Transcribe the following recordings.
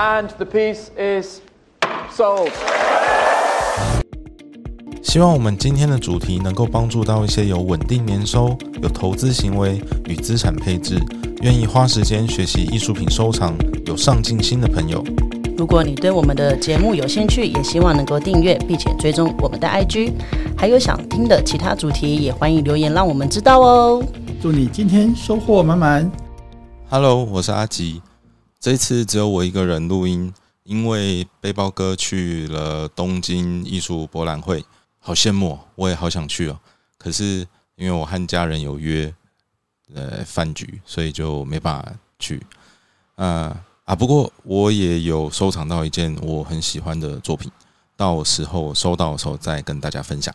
And the piece is sold. 希望我们今天的主题能够帮助到一些有稳定年收、有投资行为与资产配置、愿意花时间学习艺术品收藏、有上进心的朋友。如果你对我们的节目有兴趣，也希望能够订阅并且追踪我们的 IG，还有想听的其他主题，也欢迎留言让我们知道哦。祝你今天收获满满。Hello，我是阿吉。这次只有我一个人录音，因为背包哥去了东京艺术博览会，好羡慕，我也好想去哦。可是因为我和家人有约，呃，饭局，所以就没办法去。呃啊，不过我也有收藏到一件我很喜欢的作品，到时候收到的时候再跟大家分享。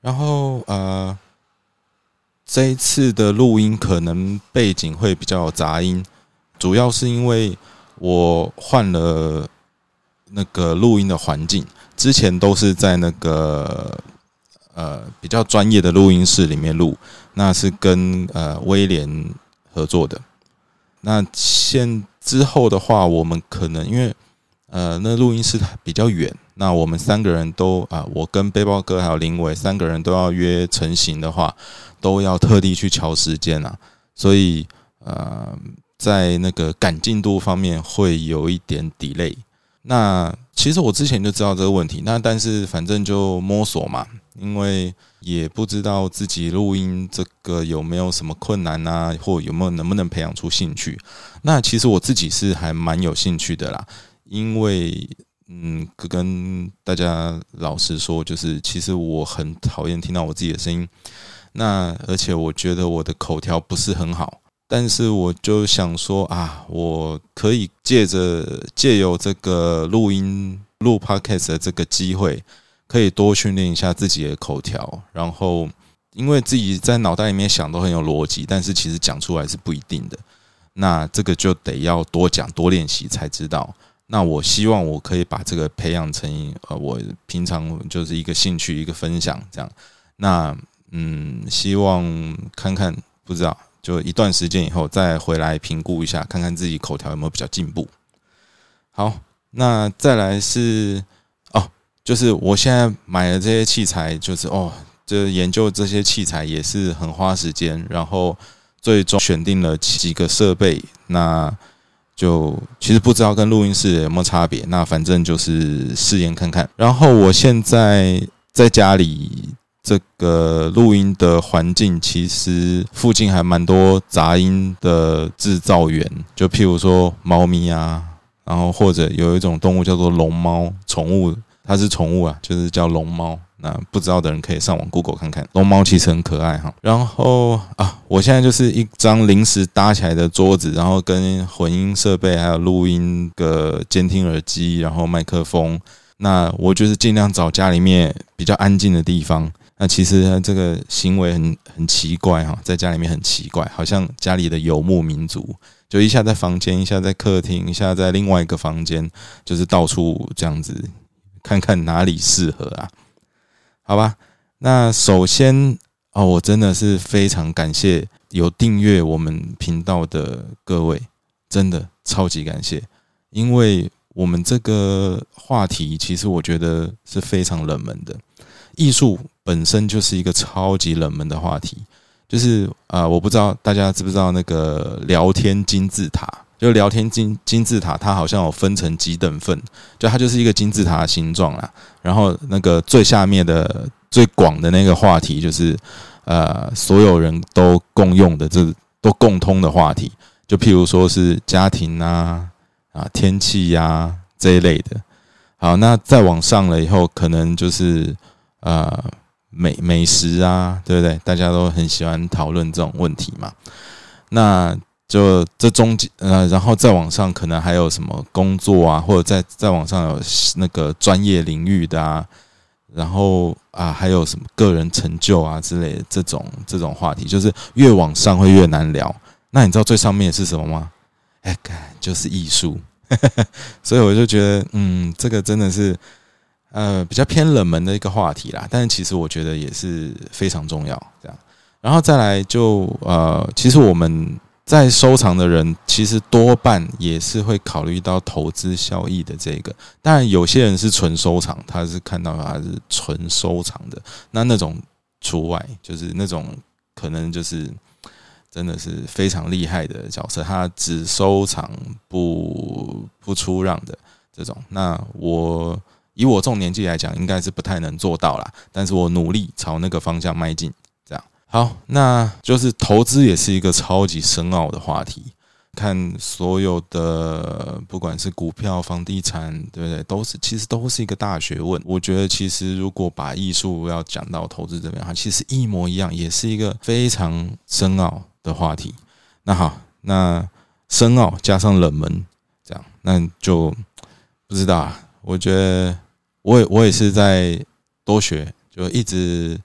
然后呃。这一次的录音可能背景会比较杂音，主要是因为我换了那个录音的环境，之前都是在那个呃比较专业的录音室里面录，那是跟呃威廉合作的。那现之后的话，我们可能因为呃那录音室比较远，那我们三个人都啊、我跟背包哥还有林伟三个人都要约成型的话。都要特地去调时间啊，所以呃，在那个赶进度方面会有一点 delay。那其实我之前就知道这个问题，那但是反正就摸索嘛，因为也不知道自己录音这个有没有什么困难啊，或有没有能不能培养出兴趣。那其实我自己是还蛮有兴趣的啦，因为嗯，跟大家老实说，就是其实我很讨厌听到我自己的声音。那而且我觉得我的口条不是很好，但是我就想说啊，我可以借着借由这个录音录 podcast 的这个机会，可以多训练一下自己的口条。然后，因为自己在脑袋里面想都很有逻辑，但是其实讲出来是不一定的。那这个就得要多讲多练习才知道。那我希望我可以把这个培养成呃，我平常就是一个兴趣一个分享这样。那嗯，希望看看，不知道，就一段时间以后再回来评估一下，看看自己口条有没有比较进步。好，那再来是哦，就是我现在买的这些器材，就是哦，这研究这些器材也是很花时间，然后最终选定了几个设备，那就其实不知道跟录音室有没有差别，那反正就是试验看看。然后我现在在家里。这个录音的环境其实附近还蛮多杂音的制造源，就譬如说猫咪啊，然后或者有一种动物叫做龙猫，宠物它是宠物啊，就是叫龙猫。那不知道的人可以上网 Google 看看，龙猫其实很可爱哈。然后啊，我现在就是一张临时搭起来的桌子，然后跟混音设备还有录音的监听耳机，然后麦克风。那我就是尽量找家里面比较安静的地方。那其实这个行为很很奇怪哈，在家里面很奇怪，好像家里的游牧民族，就一下在房间，一下在客厅，一下在另外一个房间，就是到处这样子看看哪里适合啊？好吧，那首先哦，我真的是非常感谢有订阅我们频道的各位，真的超级感谢，因为我们这个话题其实我觉得是非常冷门的，艺术。本身就是一个超级冷门的话题，就是、呃，我不知道大家知不知道那个聊天金字塔，就聊天金金字塔，它好像有分成几等份，就它就是一个金字塔的形状啦。然后那个最下面的最广的那个话题，就是呃，所有人都共用的，这都共通的话题，就譬如说是家庭啊啊天气呀、这一类的。好，那再往上了以后，可能就是呃。美美食啊，对不对？大家都很喜欢讨论这种问题嘛。那就这中间呃，然后再往上，可能还有什么工作啊，或者再再往上有那个专业领域的啊，然后啊，还有什么个人成就啊之类的这种这种话题，就是越往上会越难聊。那你知道最上面是什么吗？哎，就是艺术。所以我就觉得，嗯，这个真的是。呃，比较偏冷门的一个话题啦，但是其实我觉得也是非常重要。这样，然后再来就呃，其实我们在收藏的人，其实多半也是会考虑到投资效益的这个。当然，有些人是纯收藏，他是看到他是纯收藏的，那那种除外，就是那种可能就是真的是非常厉害的角色，他只收藏不不出让的这种。那我以我这种年纪来讲，应该是不太能做到啦，但是我努力朝那个方向迈进。这样好，那就是投资也是一个超级深奥的话题。看所有的，不管是股票、房地产，对不对？都是其实都是一个大学问。我觉得，其实如果把艺术要讲到投资这边哈，其实一模一样，也是一个非常深奥的话题。那好，那深奥加上冷门，这样那就不知道啊。我觉得，我也我也是在多学，就一直。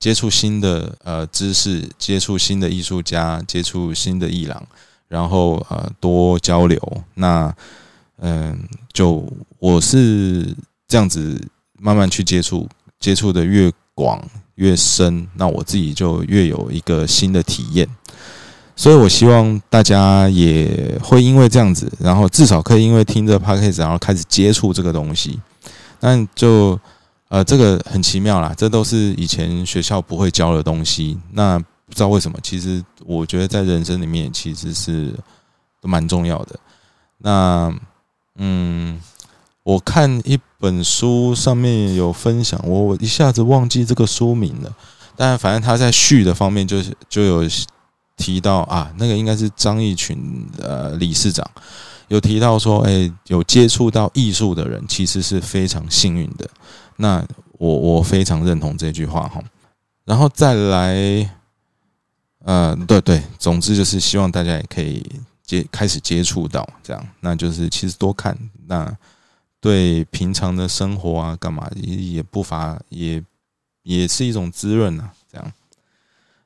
接触新的呃知识，接触新的艺术家，接触新的艺廊，然后呃多交流。那嗯，就我是这样子慢慢去接触，接触的越广越深，那我自己就越有一个新的体验。所以我希望大家也会因为这样子，然后至少可以因为听着 podcast，然后开始接触这个东西。那就。呃，这个很奇妙啦，这都是以前学校不会教的东西。那不知道为什么，其实我觉得在人生里面其实是蛮重要的。那嗯，我看一本书上面有分享，我我一下子忘记这个书名了。但反正他在序的方面就是就有提到啊，那个应该是张义群呃理事长有提到说，哎，有接触到艺术的人其实是非常幸运的。那我我非常认同这句话哈，然后再来，呃，对对，总之就是希望大家也可以接开始接触到这样，那就是其实多看，那对平常的生活啊，干嘛也也不乏也也是一种滋润呐，这样。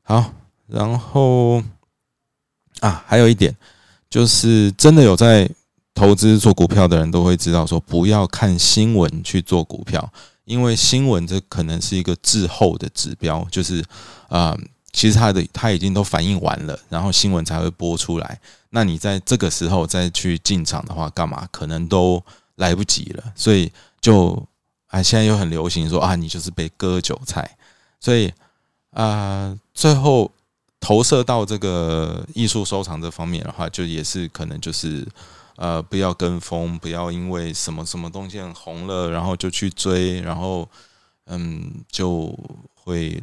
好，然后啊，还有一点就是真的有在投资做股票的人都会知道，说不要看新闻去做股票。因为新闻这可能是一个滞后的指标，就是啊，其实它的它已经都反映完了，然后新闻才会播出来。那你在这个时候再去进场的话，干嘛？可能都来不及了。所以就啊，现在又很流行说啊，你就是被割韭菜。所以啊，最后投射到这个艺术收藏这方面的话，就也是可能就是。呃，不要跟风，不要因为什么什么东西红了，然后就去追，然后嗯，就会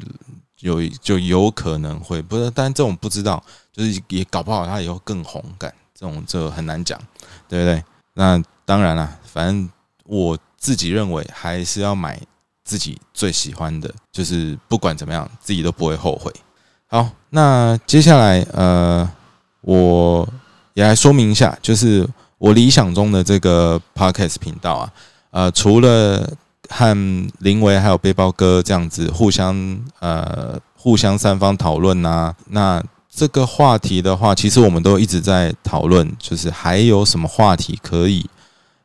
有就有可能会不是，但这种不知道，就是也搞不好他以后更红，感这种就很难讲，对不对？那当然了，反正我自己认为还是要买自己最喜欢的，就是不管怎么样，自己都不会后悔。好，那接下来呃，我也来说明一下，就是。我理想中的这个 podcast 频道啊，呃，除了和林维还有背包哥这样子互相呃互相三方讨论呐，那这个话题的话，其实我们都一直在讨论，就是还有什么话题可以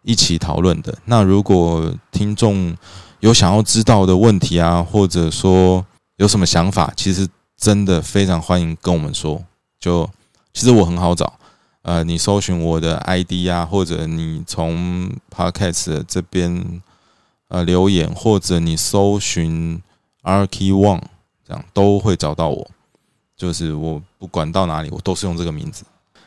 一起讨论的。那如果听众有想要知道的问题啊，或者说有什么想法，其实真的非常欢迎跟我们说。就其实我很好找。呃，你搜寻我的 ID 啊，或者你从 Podcast 这边呃留言，或者你搜寻 Arky One，这样都会找到我。就是我不管到哪里，我都是用这个名字。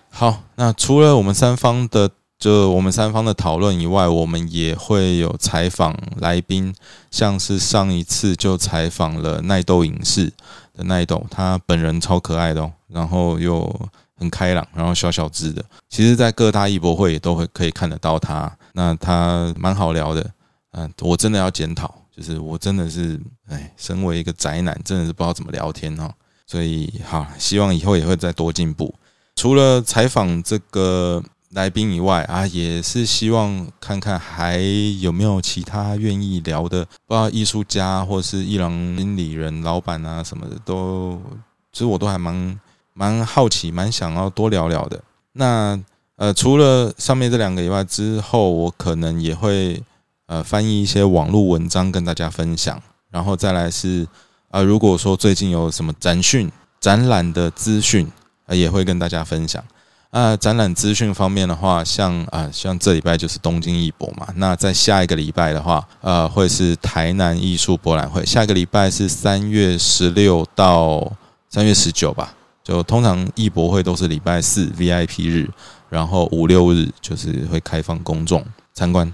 好，那除了我们三方的，就我们三方的讨论以外，我们也会有采访来宾，像是上一次就采访了奈豆影视的奈豆，他本人超可爱的哦，然后又。很开朗，然后小小只的，其实，在各大艺博会也都会可以看得到他。那他蛮好聊的，嗯，我真的要检讨，就是我真的是，哎，身为一个宅男，真的是不知道怎么聊天哦。所以，好，希望以后也会再多进步。除了采访这个来宾以外啊，也是希望看看还有没有其他愿意聊的，不知道艺术家或是艺廊经理人、老板啊什么的，都其实我都还蛮。蛮好奇，蛮想要多聊聊的。那呃，除了上面这两个以外，之后我可能也会呃翻译一些网络文章跟大家分享。然后再来是呃，如果说最近有什么展讯、展览的资讯，呃也会跟大家分享。啊，展览资讯方面的话，像啊，像这礼拜就是东京艺博嘛。那在下一个礼拜的话，呃，会是台南艺术博览会。下个礼拜是三月十六到三月十九吧。就通常艺博会都是礼拜四 VIP 日，然后五六日就是会开放公众参观。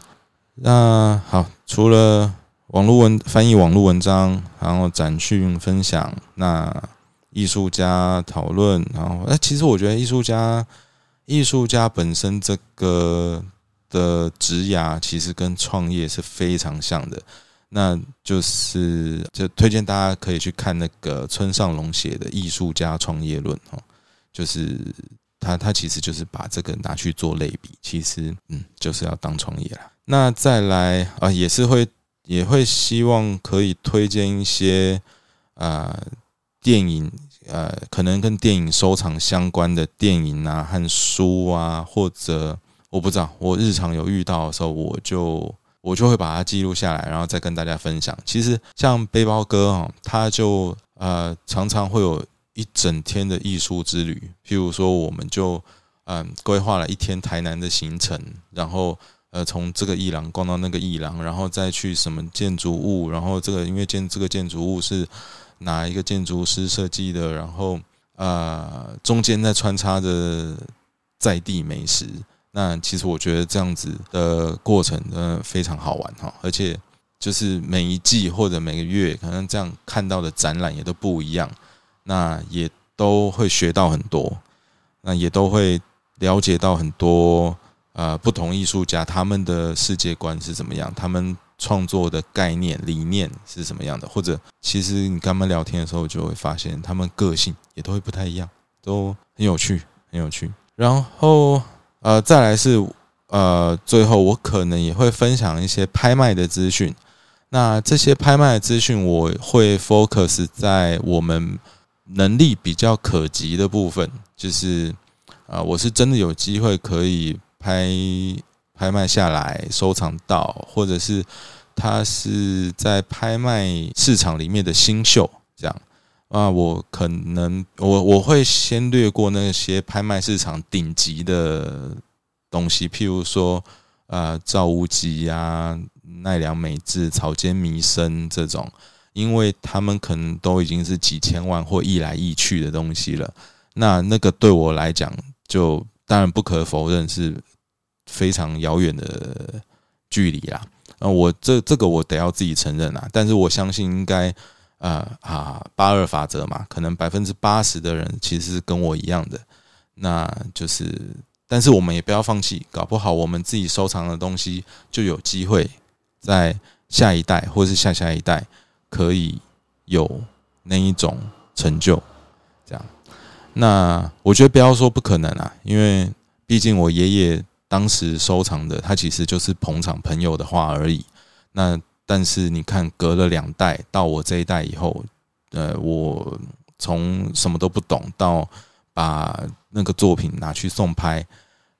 那好，除了网络文翻译网络文章，然后展讯分享，那艺术家讨论，然后哎，其实我觉得艺术家。艺术家本身这个的职涯其实跟创业是非常像的，那就是就推荐大家可以去看那个村上龙写的《艺术家创业论》哦，就是他他其实就是把这个拿去做类比，其实嗯就是要当创业了。那再来啊，也是会也会希望可以推荐一些啊电影。呃，可能跟电影收藏相关的电影啊和书啊，或者我不知道，我日常有遇到的时候，我就我就会把它记录下来，然后再跟大家分享。其实像背包哥啊，他就呃常常会有一整天的艺术之旅，譬如说，我们就嗯规划了一天台南的行程，然后呃从这个艺廊逛到那个艺廊，然后再去什么建筑物，然后这个因为建这个建筑物是。哪一个建筑师设计的？然后呃，中间再穿插着在地美食。那其实我觉得这样子的过程呢非常好玩哈，而且就是每一季或者每个月，可能这样看到的展览也都不一样，那也都会学到很多，那也都会了解到很多呃不同艺术家他们的世界观是怎么样，他们。创作的概念理念是什么样的？或者其实你跟他们聊天的时候，就会发现他们个性也都会不太一样，都很有趣，很有趣。然后呃，再来是呃，最后我可能也会分享一些拍卖的资讯。那这些拍卖的资讯，我会 focus 在我们能力比较可及的部分，就是啊，我是真的有机会可以拍。拍卖下来收藏到，或者是他是在拍卖市场里面的新秀，这样啊，我可能我我会先略过那些拍卖市场顶级的东西，譬如说呃赵无极啊、奈良美智、草间弥生这种，因为他们可能都已经是几千万或亿来亿去的东西了。那那个对我来讲，就当然不可否认是。非常遥远的距离啦，啊，我这这个我得要自己承认啊，但是我相信应该，呃啊，八二法则嘛，可能百分之八十的人其实是跟我一样的，那就是，但是我们也不要放弃，搞不好我们自己收藏的东西就有机会在下一代或是下下一代可以有那一种成就，这样，那我觉得不要说不可能啊，因为毕竟我爷爷。当时收藏的，他其实就是捧场朋友的画而已。那但是你看，隔了两代到我这一代以后，呃，我从什么都不懂到把那个作品拿去送拍，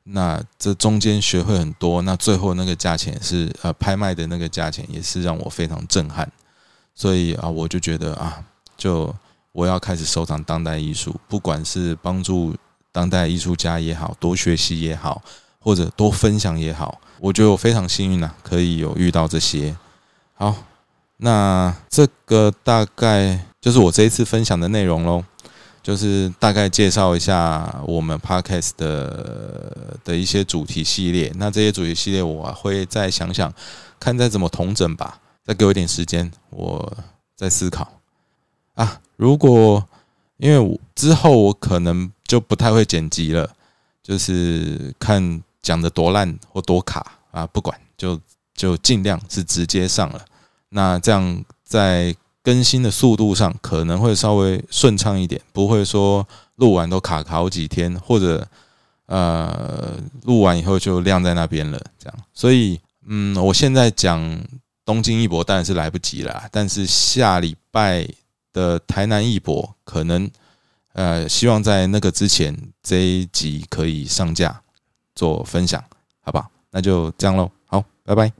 那这中间学会很多。那最后那个价钱是呃拍卖的那个价钱，也是让我非常震撼。所以啊，我就觉得啊，就我要开始收藏当代艺术，不管是帮助当代艺术家也好，多学习也好。或者多分享也好，我觉得我非常幸运呐，可以有遇到这些。好，那这个大概就是我这一次分享的内容喽，就是大概介绍一下我们 podcast 的的一些主题系列。那这些主题系列我会再想想，看再怎么统整吧。再给我一点时间，我再思考。啊，如果因为之后我可能就不太会剪辑了，就是看。讲的多烂或多卡啊，不管就就尽量是直接上了，那这样在更新的速度上可能会稍微顺畅一点，不会说录完都卡好几天，或者呃录完以后就晾在那边了，这样。所以嗯，我现在讲东京一博当然是来不及了，但是下礼拜的台南一博可能呃希望在那个之前这一集可以上架。做分享，好不好？那就这样喽。好，拜拜。